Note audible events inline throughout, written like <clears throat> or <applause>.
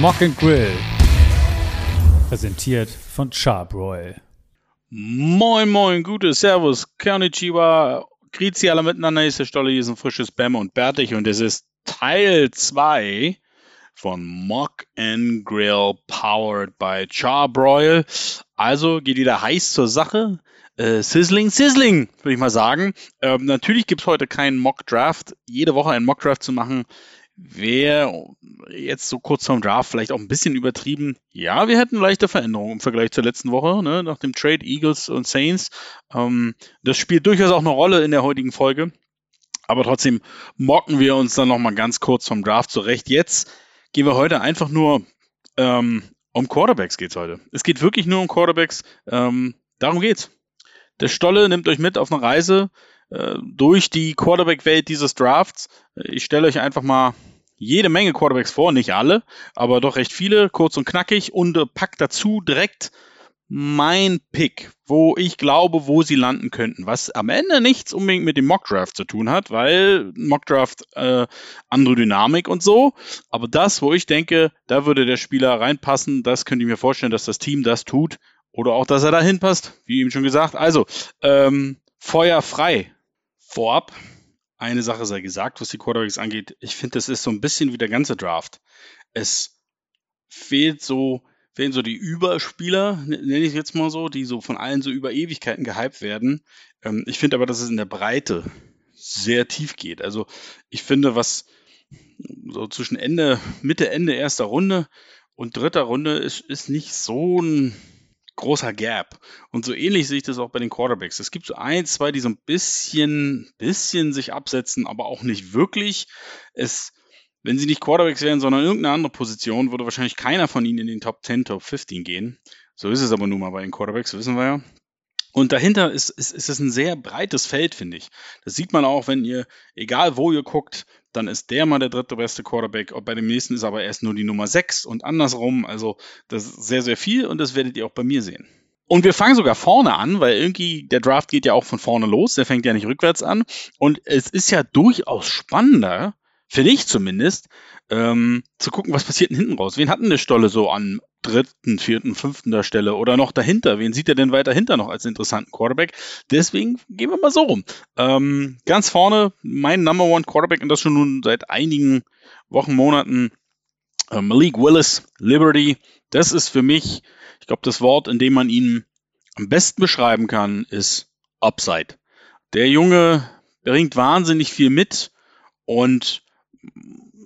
Mock and Grill. Präsentiert von Charbroil. Moin, moin, gute Servus, Konnichiwa, Grüezi alle miteinander, ist der Stolle, hier ist ein frisches Bäm und Bärtig und es ist Teil 2 von Mock and Grill powered by Charbroil. Also geht wieder heiß zur Sache. Äh, sizzling, sizzling, würde ich mal sagen. Ähm, natürlich gibt es heute keinen Mock Draft. Jede Woche einen Mock Draft zu machen, wäre jetzt so kurz vorm Draft vielleicht auch ein bisschen übertrieben. Ja, wir hätten leichte Veränderungen im Vergleich zur letzten Woche, ne, nach dem Trade Eagles und Saints. Ähm, das spielt durchaus auch eine Rolle in der heutigen Folge. Aber trotzdem mocken wir uns dann nochmal ganz kurz vom Draft zurecht. Jetzt gehen wir heute einfach nur ähm, um Quarterbacks geht's heute. Es geht wirklich nur um Quarterbacks. Ähm, darum geht's. Der Stolle nimmt euch mit auf eine Reise äh, durch die Quarterback-Welt dieses Drafts. Ich stelle euch einfach mal jede Menge Quarterbacks vor, nicht alle, aber doch recht viele, kurz und knackig und äh, pack dazu direkt mein Pick, wo ich glaube, wo sie landen könnten, was am Ende nichts unbedingt mit dem Mockdraft zu tun hat, weil Mockdraft äh, andere Dynamik und so, aber das, wo ich denke, da würde der Spieler reinpassen, das könnte ich mir vorstellen, dass das Team das tut oder auch, dass er da hinpasst, wie eben schon gesagt. Also, ähm, Feuer frei. Vorab, eine Sache sei gesagt, was die Quarterbacks angeht. Ich finde, das ist so ein bisschen wie der ganze Draft. Es fehlt so, fehlen so die Überspieler, nenne ich jetzt mal so, die so von allen so über Ewigkeiten gehypt werden. Ähm, ich finde aber, dass es in der Breite sehr tief geht. Also ich finde, was so zwischen Ende, Mitte, Ende erster Runde und dritter Runde ist, ist nicht so ein großer Gap. Und so ähnlich sehe ich das auch bei den Quarterbacks. Es gibt so ein, zwei, die so ein bisschen, bisschen sich absetzen, aber auch nicht wirklich. Es, wenn sie nicht Quarterbacks wären, sondern irgendeine andere Position, würde wahrscheinlich keiner von ihnen in den Top 10, Top 15 gehen. So ist es aber nun mal bei den Quarterbacks, wissen wir ja. Und dahinter ist, ist, ist es ein sehr breites Feld, finde ich. Das sieht man auch, wenn ihr, egal wo ihr guckt, dann ist der mal der dritte beste Quarterback. Bei dem nächsten ist aber erst nur die Nummer 6 und andersrum. Also das ist sehr, sehr viel und das werdet ihr auch bei mir sehen. Und wir fangen sogar vorne an, weil irgendwie der Draft geht ja auch von vorne los, der fängt ja nicht rückwärts an. Und es ist ja durchaus spannender, finde ich zumindest, ähm, zu gucken, was passiert denn hinten raus. Wen hatten der Stolle so an dritten, vierten, fünften der Stelle oder noch dahinter? Wen sieht er denn weiter hinter noch als interessanten Quarterback? Deswegen gehen wir mal so rum. Ähm, ganz vorne mein Number One Quarterback und das schon nun seit einigen Wochen, Monaten. Äh, Malik Willis, Liberty. Das ist für mich, ich glaube, das Wort, in dem man ihn am besten beschreiben kann, ist Upside. Der Junge bringt wahnsinnig viel mit und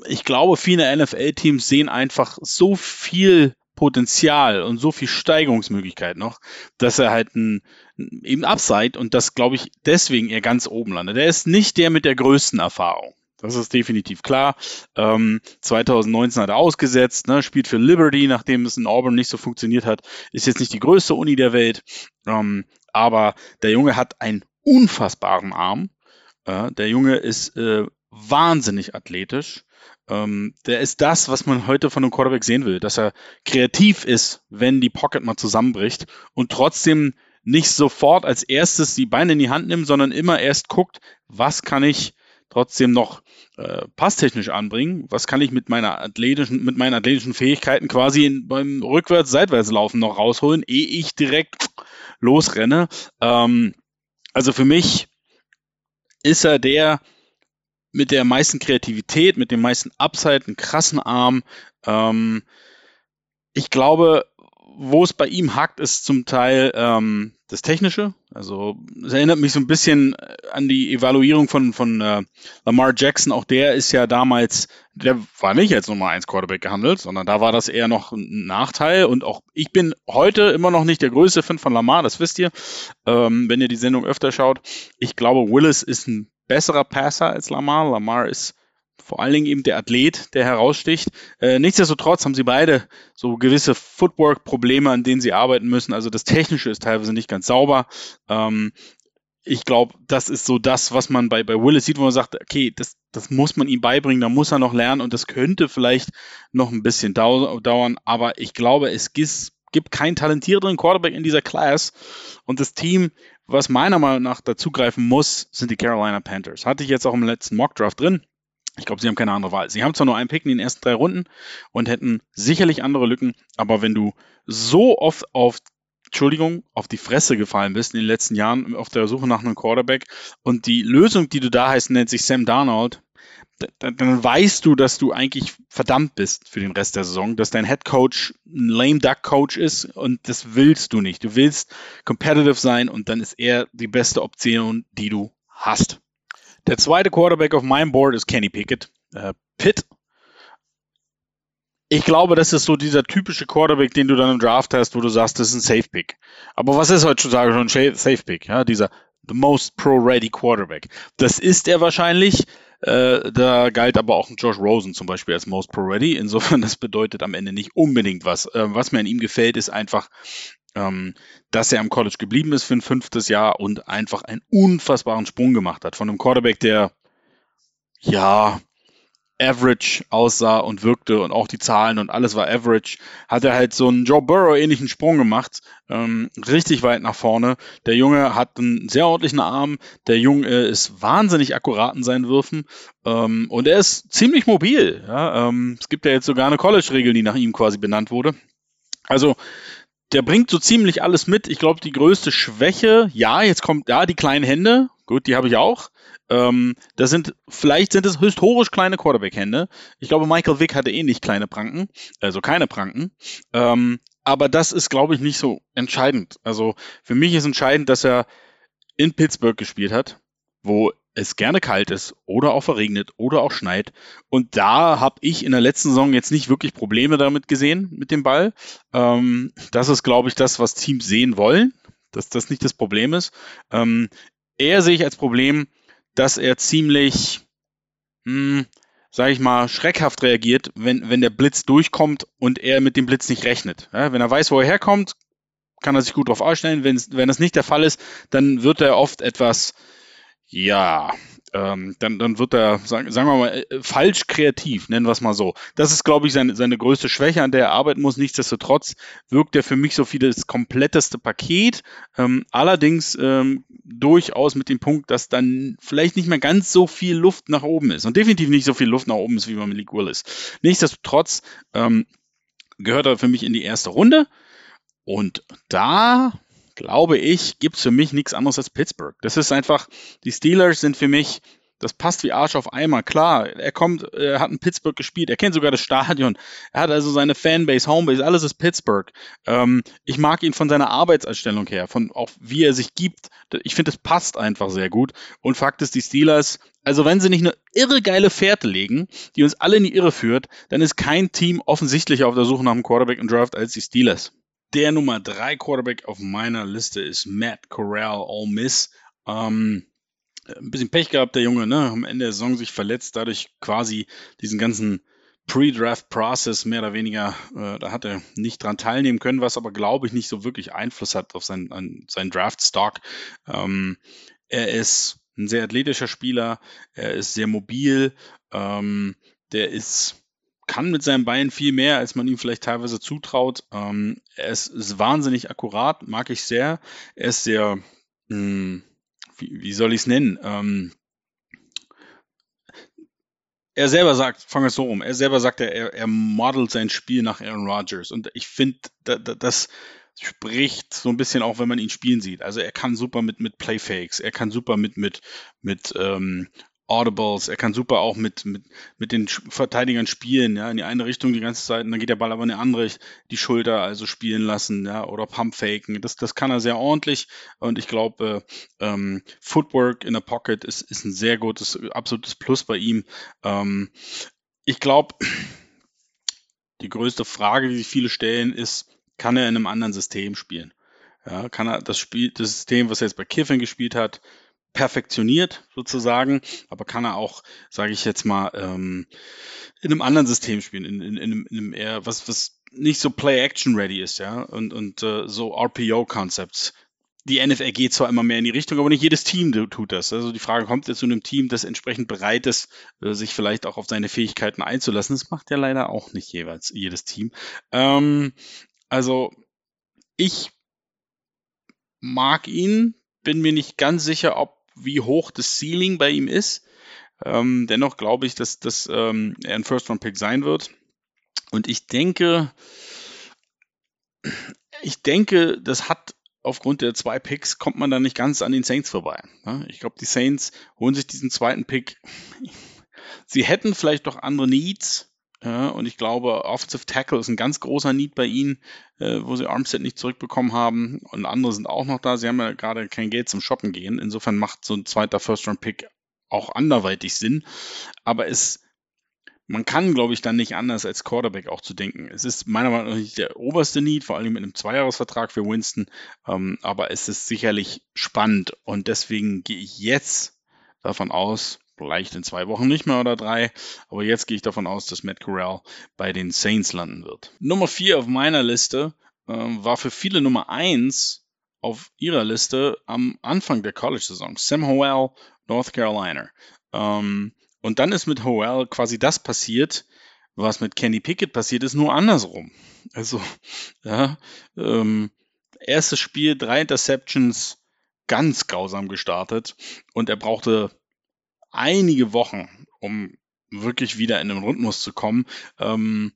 ich glaube, viele NFL-Teams sehen einfach so viel Potenzial und so viel Steigerungsmöglichkeit noch, dass er halt ein, eben Upside und das glaube ich deswegen er ganz oben landet. Er ist nicht der mit der größten Erfahrung. Das ist definitiv klar. Ähm, 2019 hat er ausgesetzt, ne, spielt für Liberty, nachdem es in Auburn nicht so funktioniert hat. Ist jetzt nicht die größte Uni der Welt, ähm, aber der Junge hat einen unfassbaren Arm. Äh, der Junge ist äh, wahnsinnig athletisch. Ähm, der ist das, was man heute von einem Quarterback sehen will, dass er kreativ ist, wenn die Pocket mal zusammenbricht und trotzdem nicht sofort als erstes die Beine in die Hand nimmt, sondern immer erst guckt, was kann ich trotzdem noch äh, passtechnisch anbringen, was kann ich mit meiner athletischen, mit meinen athletischen Fähigkeiten quasi in, beim Rückwärts-Seitwärts-Laufen noch rausholen, ehe ich direkt losrenne. Ähm, also für mich ist er der, mit der meisten Kreativität, mit dem meisten Upside, einen krassen Arm. Ähm, ich glaube, wo es bei ihm hakt, ist zum Teil ähm, das Technische. Also es erinnert mich so ein bisschen äh, an die Evaluierung von, von äh, Lamar Jackson. Auch der ist ja damals, der war nicht als Nummer 1 Quarterback gehandelt, sondern da war das eher noch ein Nachteil. Und auch ich bin heute immer noch nicht der größte Fan von Lamar, das wisst ihr, ähm, wenn ihr die Sendung öfter schaut. Ich glaube, Willis ist ein besserer Passer als Lamar. Lamar ist vor allen Dingen eben der Athlet, der heraussticht. Äh, nichtsdestotrotz haben sie beide so gewisse Footwork-Probleme, an denen sie arbeiten müssen. Also das Technische ist teilweise nicht ganz sauber. Ähm, ich glaube, das ist so das, was man bei, bei Willis sieht, wo man sagt, okay, das, das muss man ihm beibringen, da muss er noch lernen und das könnte vielleicht noch ein bisschen dau dauern. Aber ich glaube, es gibt, keinen talentierteren Quarterback in dieser Class und das Team was meiner Meinung nach dazugreifen muss, sind die Carolina Panthers. Hatte ich jetzt auch im letzten Mock Draft drin. Ich glaube, sie haben keine andere Wahl. Sie haben zwar nur einen Pick in den ersten drei Runden und hätten sicherlich andere Lücken, aber wenn du so oft auf Entschuldigung, auf die Fresse gefallen bist in den letzten Jahren auf der Suche nach einem Quarterback und die Lösung, die du da hast, nennt sich Sam Darnold, dann, dann weißt du, dass du eigentlich verdammt bist für den Rest der Saison, dass dein Head Coach ein lame duck Coach ist und das willst du nicht. Du willst competitive sein und dann ist er die beste Option, die du hast. Der zweite Quarterback auf meinem Board ist Kenny Pickett. Äh, Pitt. Ich glaube, das ist so dieser typische Quarterback, den du dann im Draft hast, wo du sagst, das ist ein Safe Pick. Aber was ist heutzutage schon ein Safe Pick? Ja, dieser the most pro-ready Quarterback. Das ist er wahrscheinlich. Äh, da galt aber auch ein Josh Rosen zum Beispiel als Most Pro Ready. Insofern, das bedeutet am Ende nicht unbedingt was. Äh, was mir an ihm gefällt, ist einfach, ähm, dass er am College geblieben ist für ein fünftes Jahr und einfach einen unfassbaren Sprung gemacht hat. Von einem Quarterback, der ja average aussah und wirkte und auch die Zahlen und alles war average, hat er halt so einen Joe Burrow ähnlichen Sprung gemacht, ähm, richtig weit nach vorne. Der Junge hat einen sehr ordentlichen Arm, der Junge ist wahnsinnig akkurat in seinen Würfen ähm, und er ist ziemlich mobil. Ja? Ähm, es gibt ja jetzt sogar eine College-Regel, die nach ihm quasi benannt wurde. Also der bringt so ziemlich alles mit. Ich glaube, die größte Schwäche, ja, jetzt kommt da ja, die kleinen Hände. Gut, die habe ich auch. Ähm, das sind, vielleicht sind es historisch kleine Quarterback-Hände. Ich glaube, Michael Vick hatte eh nicht kleine Pranken, also keine Pranken. Ähm, aber das ist, glaube ich, nicht so entscheidend. Also für mich ist entscheidend, dass er in Pittsburgh gespielt hat, wo es gerne kalt ist oder auch verregnet oder auch schneit. Und da habe ich in der letzten Saison jetzt nicht wirklich Probleme damit gesehen mit dem Ball. Ähm, das ist, glaube ich, das, was Teams sehen wollen, dass das nicht das Problem ist. Ähm, eher sehe ich als Problem, dass er ziemlich, hm, sage ich mal, schreckhaft reagiert, wenn, wenn der Blitz durchkommt und er mit dem Blitz nicht rechnet. Ja, wenn er weiß, wo er herkommt, kann er sich gut darauf einstellen. Wenn, wenn das nicht der Fall ist, dann wird er oft etwas, ja, ähm, dann, dann wird er, sagen, sagen wir mal, äh, falsch kreativ, nennen wir es mal so. Das ist, glaube ich, seine, seine größte Schwäche, an der er arbeiten muss. Nichtsdestotrotz wirkt er für mich so viel das kompletteste Paket. Ähm, allerdings ähm, durchaus mit dem Punkt, dass dann vielleicht nicht mehr ganz so viel Luft nach oben ist. Und definitiv nicht so viel Luft nach oben ist, wie bei Malik Willis. Nichtsdestotrotz ähm, gehört er für mich in die erste Runde. Und da glaube ich, gibt es für mich nichts anderes als Pittsburgh. Das ist einfach, die Steelers sind für mich, das passt wie Arsch auf Eimer. Klar, er kommt, er hat in Pittsburgh gespielt, er kennt sogar das Stadion, er hat also seine Fanbase, Homebase, alles ist Pittsburgh. Ähm, ich mag ihn von seiner Arbeitserstellung her, von auch wie er sich gibt. Ich finde, es passt einfach sehr gut. Und Fakt ist, die Steelers, also wenn sie nicht eine irre geile Fährte legen, die uns alle in die Irre führt, dann ist kein Team offensichtlich auf der Suche nach einem Quarterback im Draft als die Steelers. Der Nummer 3 Quarterback auf meiner Liste ist Matt Corral, All Miss. Ähm, ein bisschen Pech gehabt, der Junge, ne? Am Ende der Saison sich verletzt, dadurch quasi diesen ganzen Pre-Draft-Process mehr oder weniger, äh, da hat er nicht dran teilnehmen können, was aber, glaube ich, nicht so wirklich Einfluss hat auf seinen, seinen Draft-Stock. Ähm, er ist ein sehr athletischer Spieler, er ist sehr mobil, ähm, der ist kann mit seinen Beinen viel mehr, als man ihm vielleicht teilweise zutraut. Ähm, er ist, wahnsinnig akkurat, mag ich sehr. Er ist sehr, mh, hm, wie, wie, soll ich es nennen? Ähm, er selber sagt, fangen es so rum, er selber sagt, er, er modelt sein Spiel nach Aaron Rodgers. Und ich finde, da, da, das spricht so ein bisschen auch, wenn man ihn spielen sieht. Also er kann super mit, mit Playfakes, er kann super mit, mit, mit ähm, Audibles. Er kann super auch mit, mit, mit den Verteidigern spielen, ja, in die eine Richtung die ganze Zeit und dann geht der Ball aber in die andere, die Schulter also spielen lassen, ja, oder Pumpfaken. Das, das kann er sehr ordentlich und ich glaube, ähm, Footwork in der Pocket ist, ist ein sehr gutes, absolutes Plus bei ihm. Ähm, ich glaube, die größte Frage, die sich viele stellen, ist, kann er in einem anderen System spielen? Ja, kann er das Spiel, das System, was er jetzt bei Kiffin gespielt hat, perfektioniert sozusagen, aber kann er auch, sage ich jetzt mal, ähm, in einem anderen System spielen, in, in, in, einem, in einem eher, was, was nicht so Play-Action-ready ist, ja, und, und äh, so RPO-Concepts. Die NFL geht zwar immer mehr in die Richtung, aber nicht jedes Team tut das. Also die Frage kommt jetzt zu einem Team, das entsprechend bereit ist, äh, sich vielleicht auch auf seine Fähigkeiten einzulassen. Das macht ja leider auch nicht jeweils jedes Team. Ähm, also ich mag ihn, bin mir nicht ganz sicher, ob wie hoch das Ceiling bei ihm ist. Ähm, dennoch glaube ich, dass, dass ähm, er ein First-Round-Pick sein wird. Und ich denke, ich denke, das hat aufgrund der zwei Picks kommt man da nicht ganz an den Saints vorbei. Ne? Ich glaube, die Saints holen sich diesen zweiten Pick. Sie hätten vielleicht doch andere Needs. Ja, und ich glaube, Offensive Tackle ist ein ganz großer Need bei ihnen, äh, wo sie Armstead nicht zurückbekommen haben. Und andere sind auch noch da. Sie haben ja gerade kein Geld zum Shoppen gehen. Insofern macht so ein zweiter First-Round-Pick auch anderweitig Sinn. Aber es man kann, glaube ich, dann nicht anders als Quarterback auch zu denken. Es ist meiner Meinung nach nicht der oberste Need, vor allem mit einem Zweijahresvertrag für Winston, ähm, aber es ist sicherlich spannend und deswegen gehe ich jetzt davon aus, vielleicht in zwei Wochen nicht mehr oder drei, aber jetzt gehe ich davon aus, dass Matt Corral bei den Saints landen wird. Nummer vier auf meiner Liste ähm, war für viele Nummer eins auf ihrer Liste am Anfang der College-Saison. Sam Howell, North Carolina. Ähm, und dann ist mit Howell quasi das passiert, was mit Kenny Pickett passiert ist, nur andersrum. Also, <laughs> ja, ähm, erstes Spiel, drei Interceptions, ganz grausam gestartet und er brauchte einige Wochen, um wirklich wieder in den Rhythmus zu kommen. Ähm,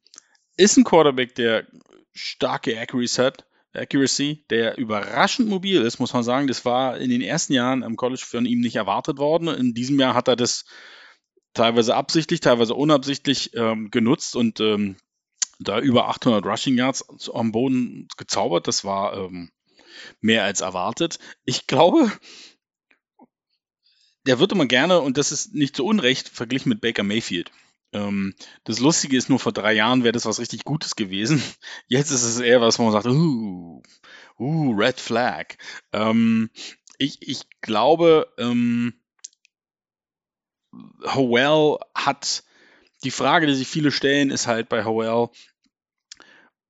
ist ein Quarterback, der starke Accuracy hat, Accuracy, der überraschend mobil ist, muss man sagen. Das war in den ersten Jahren am College von ihm nicht erwartet worden. In diesem Jahr hat er das teilweise absichtlich, teilweise unabsichtlich ähm, genutzt und ähm, da über 800 Rushing Yards am Boden gezaubert. Das war ähm, mehr als erwartet. Ich glaube, der wird immer gerne, und das ist nicht zu Unrecht, verglichen mit Baker Mayfield. Ähm, das Lustige ist nur, vor drei Jahren wäre das was richtig Gutes gewesen. <laughs> Jetzt ist es eher was, wo man sagt, uh, uh Red Flag. Ähm, ich, ich glaube, ähm, Howell hat die Frage, die sich viele stellen, ist halt bei Howell,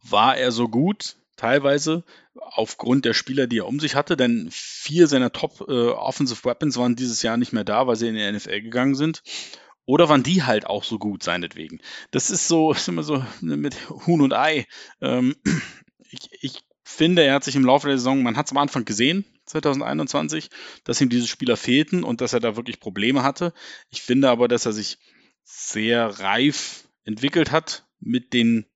war er so gut? Teilweise aufgrund der Spieler, die er um sich hatte, denn vier seiner Top äh, Offensive Weapons waren dieses Jahr nicht mehr da, weil sie in die NFL gegangen sind. Oder waren die halt auch so gut, seinetwegen? Das ist so, <laughs> ist immer so mit Huhn und Ei. Ähm, <clears throat> ich, ich finde, er hat sich im Laufe der Saison, man hat es am Anfang gesehen, 2021, dass ihm diese Spieler fehlten und dass er da wirklich Probleme hatte. Ich finde aber, dass er sich sehr reif entwickelt hat mit den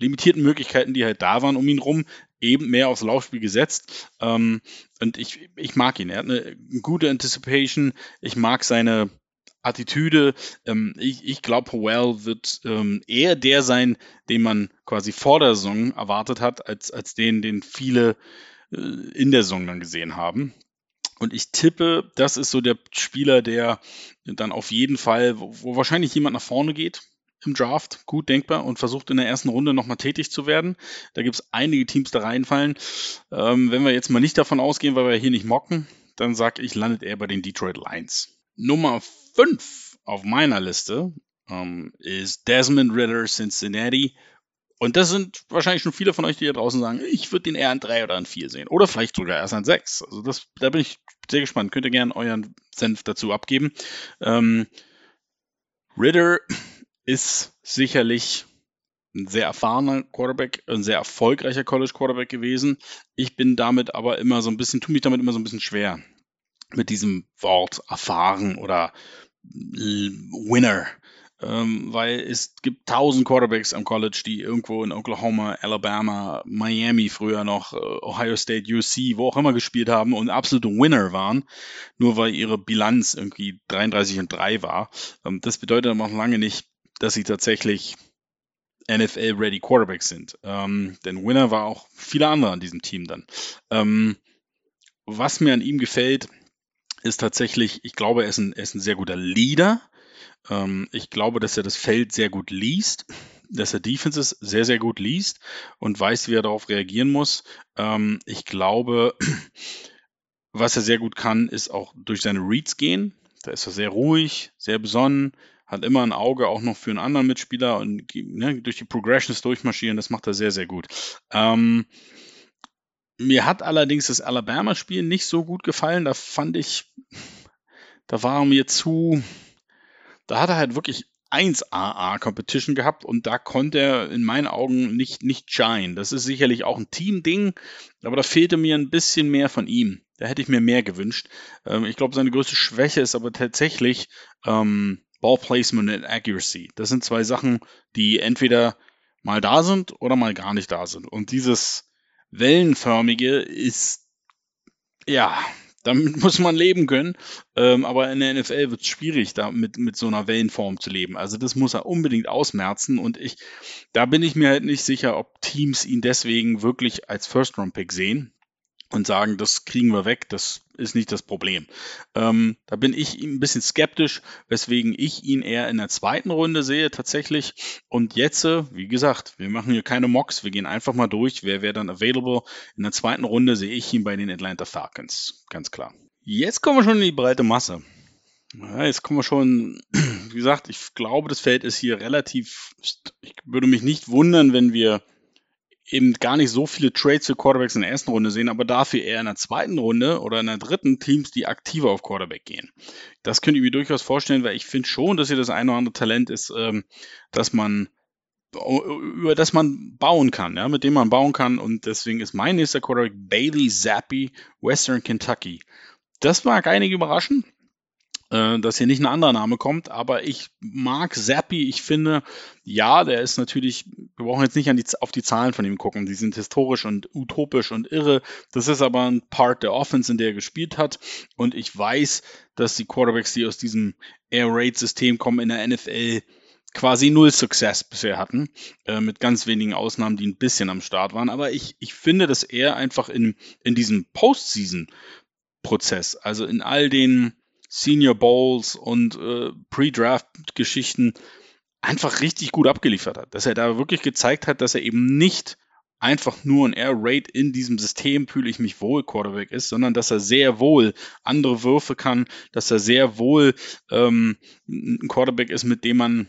limitierten Möglichkeiten, die halt da waren um ihn rum, eben mehr aufs Laufspiel gesetzt. Ähm, und ich, ich mag ihn. Er hat eine gute Anticipation. Ich mag seine Attitüde. Ähm, ich ich glaube, Howell wird ähm, eher der sein, den man quasi vor der Saison erwartet hat, als, als den, den viele äh, in der Saison dann gesehen haben. Und ich tippe, das ist so der Spieler, der dann auf jeden Fall, wo, wo wahrscheinlich jemand nach vorne geht im Draft, gut denkbar, und versucht in der ersten Runde nochmal tätig zu werden. Da gibt es einige Teams, da reinfallen. Ähm, wenn wir jetzt mal nicht davon ausgehen, weil wir hier nicht mocken, dann sage ich, landet er bei den Detroit Lions. Nummer 5 auf meiner Liste ähm, ist Desmond Ritter Cincinnati. Und das sind wahrscheinlich schon viele von euch, die hier draußen sagen, ich würde den eher an 3 oder an 4 sehen. Oder vielleicht sogar erst an 6. Also das, da bin ich sehr gespannt. Könnt ihr gerne euren Senf dazu abgeben. Ähm, Ritter ist sicherlich ein sehr erfahrener Quarterback, ein sehr erfolgreicher College Quarterback gewesen. Ich bin damit aber immer so ein bisschen, tue mich damit immer so ein bisschen schwer mit diesem Wort erfahren oder Winner ähm, weil es gibt tausend Quarterbacks am College, die irgendwo in Oklahoma, Alabama, Miami früher noch, äh, Ohio State, UC, wo auch immer gespielt haben und absolute Winner waren, nur weil ihre Bilanz irgendwie 33 und 3 war. Ähm, das bedeutet aber noch lange nicht, dass sie tatsächlich NFL-ready Quarterbacks sind. Ähm, denn Winner war auch viele andere an diesem Team dann. Ähm, was mir an ihm gefällt, ist tatsächlich, ich glaube, er ist ein, er ist ein sehr guter Leader. Ähm, ich glaube, dass er das Feld sehr gut liest, dass er Defenses sehr, sehr gut liest und weiß, wie er darauf reagieren muss. Ähm, ich glaube, <clears throat> was er sehr gut kann, ist auch durch seine Reads gehen. Da ist er sehr ruhig, sehr besonnen, hat immer ein Auge auch noch für einen anderen Mitspieler und ne, durch die Progressions durchmarschieren, das macht er sehr, sehr gut. Ähm, mir hat allerdings das Alabama-Spiel nicht so gut gefallen. Da fand ich, da war mir zu, da hat er halt wirklich 1AA Competition gehabt und da konnte er in meinen Augen nicht, nicht shine. Das ist sicherlich auch ein Team-Ding, aber da fehlte mir ein bisschen mehr von ihm. Da hätte ich mir mehr gewünscht. Ähm, ich glaube, seine größte Schwäche ist aber tatsächlich ähm, Ball Placement und Accuracy. Das sind zwei Sachen, die entweder mal da sind oder mal gar nicht da sind. Und dieses Wellenförmige ist, ja, damit <laughs> muss man leben können. Ähm, aber in der NFL wird es schwierig, da mit, mit so einer Wellenform zu leben. Also das muss er unbedingt ausmerzen. Und ich, da bin ich mir halt nicht sicher, ob Teams ihn deswegen wirklich als First-Round-Pick sehen und sagen, das kriegen wir weg, das ist nicht das Problem. Ähm, da bin ich ein bisschen skeptisch, weswegen ich ihn eher in der zweiten Runde sehe tatsächlich. Und jetzt, äh, wie gesagt, wir machen hier keine Mocks, wir gehen einfach mal durch, wer wäre dann available. In der zweiten Runde sehe ich ihn bei den Atlanta Falcons, ganz klar. Jetzt kommen wir schon in die breite Masse. Ja, jetzt kommen wir schon, <clears throat> wie gesagt, ich glaube, das Feld ist hier relativ, ich würde mich nicht wundern, wenn wir eben gar nicht so viele Trades für Quarterbacks in der ersten Runde sehen, aber dafür eher in der zweiten Runde oder in der dritten Teams, die aktiver auf Quarterback gehen. Das könnte ich mir durchaus vorstellen, weil ich finde schon, dass hier das eine oder andere Talent ist, ähm, dass man über das man bauen kann, ja, mit dem man bauen kann. Und deswegen ist mein nächster Quarterback Bailey Zappi, Western Kentucky. Das mag einige überraschen. Äh, dass hier nicht ein anderer Name kommt, aber ich mag Zappi. Ich finde, ja, der ist natürlich, wir brauchen jetzt nicht die, auf die Zahlen von ihm gucken, die sind historisch und utopisch und irre. Das ist aber ein Part der Offense, in der er gespielt hat. Und ich weiß, dass die Quarterbacks, die aus diesem Air Raid-System kommen in der NFL, quasi null Success bisher hatten, äh, mit ganz wenigen Ausnahmen, die ein bisschen am Start waren. Aber ich, ich finde, dass er einfach in, in diesem Postseason-Prozess, also in all den Senior Bowls und äh, Pre-Draft-Geschichten einfach richtig gut abgeliefert hat. Dass er da wirklich gezeigt hat, dass er eben nicht einfach nur ein Air Raid in diesem System fühle ich mich wohl Quarterback ist, sondern dass er sehr wohl andere Würfe kann, dass er sehr wohl ähm, ein Quarterback ist, mit dem man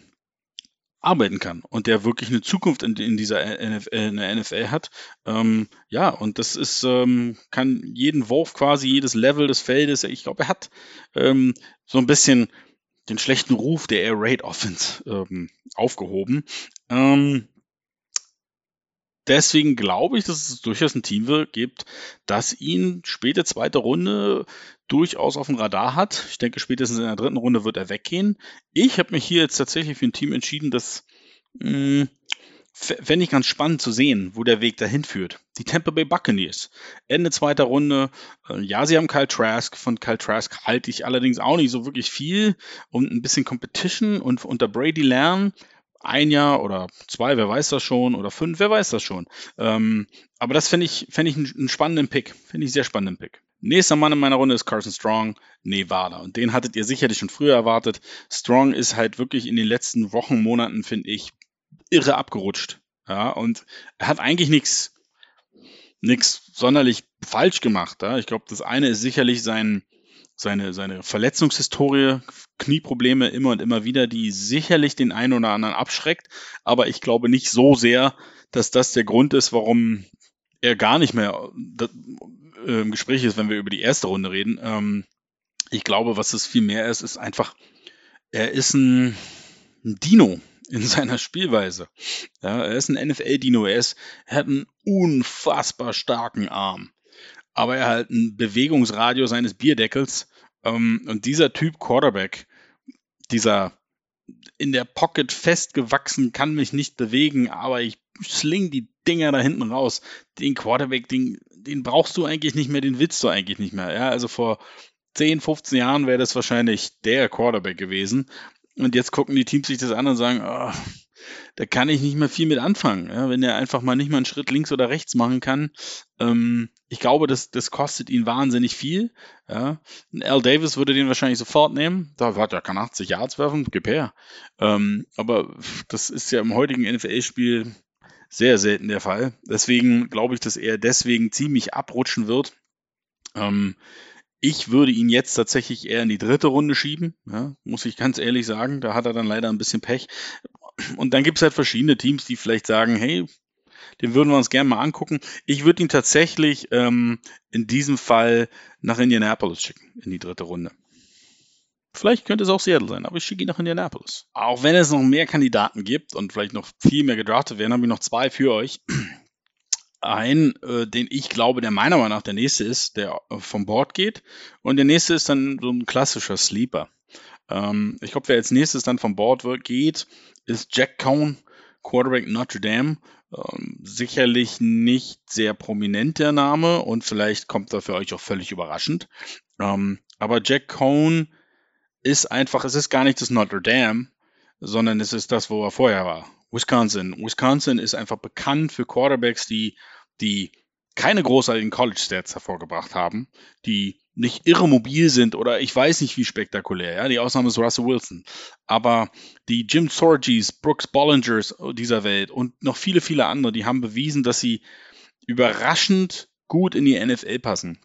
arbeiten kann und der wirklich eine Zukunft in, in dieser NFL, in NFL hat. Ähm, ja, und das ist, ähm, kann jeden Wurf quasi, jedes Level des Feldes, ich glaube, er hat ähm, so ein bisschen den schlechten Ruf der Air Raid Offense ähm, aufgehoben. Ähm, deswegen glaube ich, dass es durchaus ein Team gibt, das ihn späte zweite Runde durchaus auf dem Radar hat. Ich denke, spätestens in der dritten Runde wird er weggehen. Ich habe mich hier jetzt tatsächlich für ein Team entschieden, das hm, fände ich ganz spannend zu sehen, wo der Weg dahin führt. Die Tampa Bay Buccaneers. Ende zweiter Runde. Äh, ja, sie haben Kyle Trask. Von Kyle Trask halte ich allerdings auch nicht so wirklich viel. Und ein bisschen Competition und unter Brady lernen ein Jahr oder zwei, wer weiß das schon, oder fünf, wer weiß das schon. Ähm, aber das fände ich, fänd ich einen, einen spannenden Pick. Finde ich sehr spannenden Pick. Nächster Mann in meiner Runde ist Carson Strong, Nevada. Und den hattet ihr sicherlich schon früher erwartet. Strong ist halt wirklich in den letzten Wochen, Monaten, finde ich, irre abgerutscht. Ja, und er hat eigentlich nichts nichts sonderlich falsch gemacht. Ja? Ich glaube, das eine ist sicherlich sein, seine, seine Verletzungshistorie, Knieprobleme immer und immer wieder, die sicherlich den einen oder anderen abschreckt. Aber ich glaube nicht so sehr, dass das der Grund ist, warum er gar nicht mehr äh, im Gespräch ist, wenn wir über die erste Runde reden. Ähm, ich glaube, was es viel mehr ist, ist einfach, er ist ein, Dino in seiner Spielweise. Ja, er ist ein NFL-Dino. Er, er hat einen unfassbar starken Arm. Aber er hat einen Bewegungsradius seines Bierdeckels. Ähm, und dieser Typ Quarterback, dieser in der Pocket festgewachsen, kann mich nicht bewegen, aber ich sling die Dinger da hinten raus. Den Quarterback, den, den brauchst du eigentlich nicht mehr, den willst du eigentlich nicht mehr. Ja, also vor 10, 15 Jahren wäre das wahrscheinlich der Quarterback gewesen. Und jetzt gucken die Teams sich das an und sagen, oh, da kann ich nicht mehr viel mit anfangen. Ja, wenn er einfach mal nicht mal einen Schritt links oder rechts machen kann. Ähm, ich glaube, das, das kostet ihn wahnsinnig viel. Ja. Al Davis würde den wahrscheinlich sofort nehmen. Da hat er kann 80 Yards werfen, gib her. Ähm, aber das ist ja im heutigen NFL-Spiel sehr selten der Fall. Deswegen glaube ich, dass er deswegen ziemlich abrutschen wird. Ähm, ich würde ihn jetzt tatsächlich eher in die dritte Runde schieben, ja, muss ich ganz ehrlich sagen. Da hat er dann leider ein bisschen Pech. Und dann gibt es halt verschiedene Teams, die vielleicht sagen, hey, den würden wir uns gerne mal angucken. Ich würde ihn tatsächlich ähm, in diesem Fall nach Indianapolis schicken, in die dritte Runde. Vielleicht könnte es auch Seattle sein, aber ich schicke ihn nach Indianapolis. Auch wenn es noch mehr Kandidaten gibt und vielleicht noch viel mehr gedraftet werden, habe ich noch zwei für euch. ein, äh, den ich glaube, der meiner Meinung nach der nächste ist, der äh, vom Board geht. Und der nächste ist dann so ein klassischer Sleeper. Ähm, ich glaube, wer als nächstes dann vom Board geht, ist Jack Cohn, Quarterback Notre Dame. Ähm, sicherlich nicht sehr prominenter Name und vielleicht kommt er für euch auch völlig überraschend. Ähm, aber Jack Cohn ist einfach, es ist gar nicht das Notre Dame, sondern es ist das, wo er vorher war. Wisconsin. Wisconsin ist einfach bekannt für Quarterbacks, die, die keine großartigen College-Stats hervorgebracht haben, die nicht irre mobil sind oder ich weiß nicht wie spektakulär. Ja? Die Ausnahme ist Russell Wilson. Aber die Jim Sorgis, Brooks Bollingers dieser Welt und noch viele, viele andere, die haben bewiesen, dass sie überraschend gut in die NFL passen.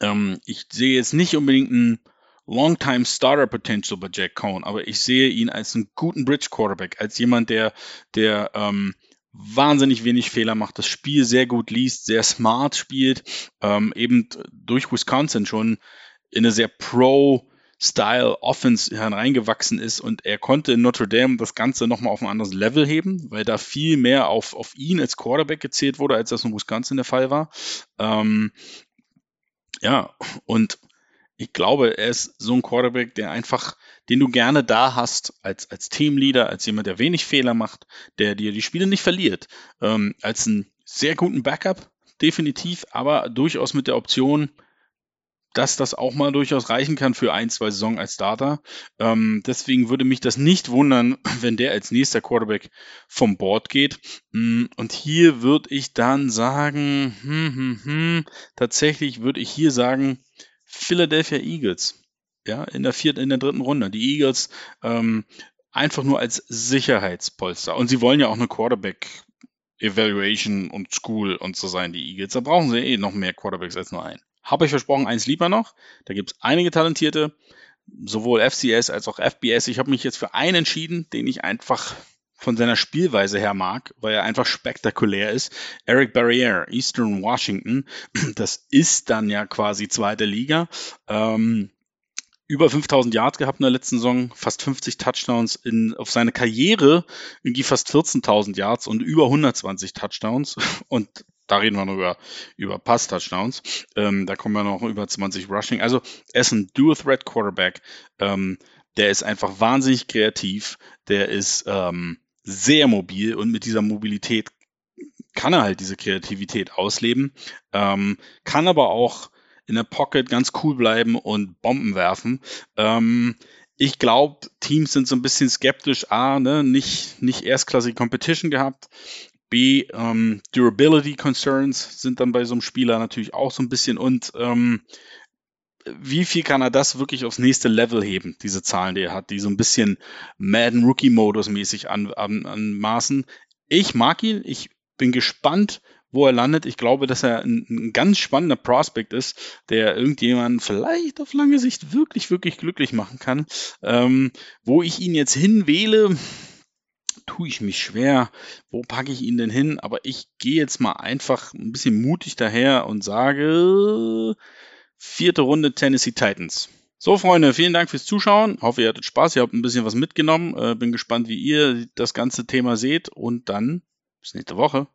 Ähm, ich sehe jetzt nicht unbedingt einen Longtime Starter Potential bei Jack Cohn, aber ich sehe ihn als einen guten Bridge Quarterback, als jemand, der, der ähm, wahnsinnig wenig Fehler macht, das Spiel sehr gut liest, sehr smart spielt, ähm, eben durch Wisconsin schon in eine sehr Pro-Style Offense hereingewachsen ist und er konnte in Notre Dame das Ganze nochmal auf ein anderes Level heben, weil da viel mehr auf, auf ihn als Quarterback gezählt wurde, als das in Wisconsin der Fall war. Ähm, ja, und ich glaube, er ist so ein Quarterback, der einfach, den du gerne da hast, als, als Teamleader, als jemand, der wenig Fehler macht, der dir die Spiele nicht verliert, ähm, als einen sehr guten Backup, definitiv, aber durchaus mit der Option, dass das auch mal durchaus reichen kann für ein, zwei Saison als Starter. Ähm, deswegen würde mich das nicht wundern, <clears throat> wenn der als nächster Quarterback vom Board geht. Mm, und hier würde ich dann sagen, hm, hm, hm, tatsächlich würde ich hier sagen, Philadelphia Eagles. Ja, in der vierten, in der dritten Runde. Die Eagles ähm, einfach nur als Sicherheitspolster. Und sie wollen ja auch eine Quarterback Evaluation und School und so sein, die Eagles. Da brauchen sie eh noch mehr Quarterbacks als nur einen. Habe ich versprochen, eins lieber noch. Da gibt es einige talentierte, sowohl FCS als auch FBS. Ich habe mich jetzt für einen entschieden, den ich einfach von seiner Spielweise her mag, weil er einfach spektakulär ist. Eric Barriere, Eastern Washington, <clears throat> das ist dann ja quasi zweite Liga. Ähm, über 5000 Yards gehabt in der letzten Saison, fast 50 Touchdowns in, auf seine Karriere, irgendwie fast 14.000 Yards und über 120 Touchdowns. <laughs> Und da reden wir noch über, über Pass-Touchdowns. Ähm, da kommen wir noch über 20 Rushing. Also er ist ein Dual-Threat-Quarterback. Ähm, der ist einfach wahnsinnig kreativ. Der ist ähm, sehr mobil und mit dieser Mobilität kann er halt diese Kreativität ausleben, ähm, kann aber auch in der Pocket ganz cool bleiben und Bomben werfen. Ähm, ich glaube, Teams sind so ein bisschen skeptisch. A, ne, nicht, nicht erstklassige Competition gehabt. B, ähm, Durability Concerns sind dann bei so einem Spieler natürlich auch so ein bisschen und ähm, wie viel kann er das wirklich aufs nächste Level heben, diese Zahlen, die er hat, die so ein bisschen Madden Rookie Modus mäßig an, an, anmaßen. Ich mag ihn, ich bin gespannt, wo er landet. Ich glaube, dass er ein, ein, ganz spannender Prospect ist, der irgendjemanden vielleicht auf lange Sicht wirklich, wirklich glücklich machen kann. Ähm, wo ich ihn jetzt hinwähle, tue ich mich schwer. Wo packe ich ihn denn hin? Aber ich gehe jetzt mal einfach ein bisschen mutig daher und sage, Vierte Runde Tennessee Titans. So, Freunde, vielen Dank fürs Zuschauen. Hoffe, ihr hattet Spaß, ihr habt ein bisschen was mitgenommen. Äh, bin gespannt, wie ihr das ganze Thema seht. Und dann bis nächste Woche.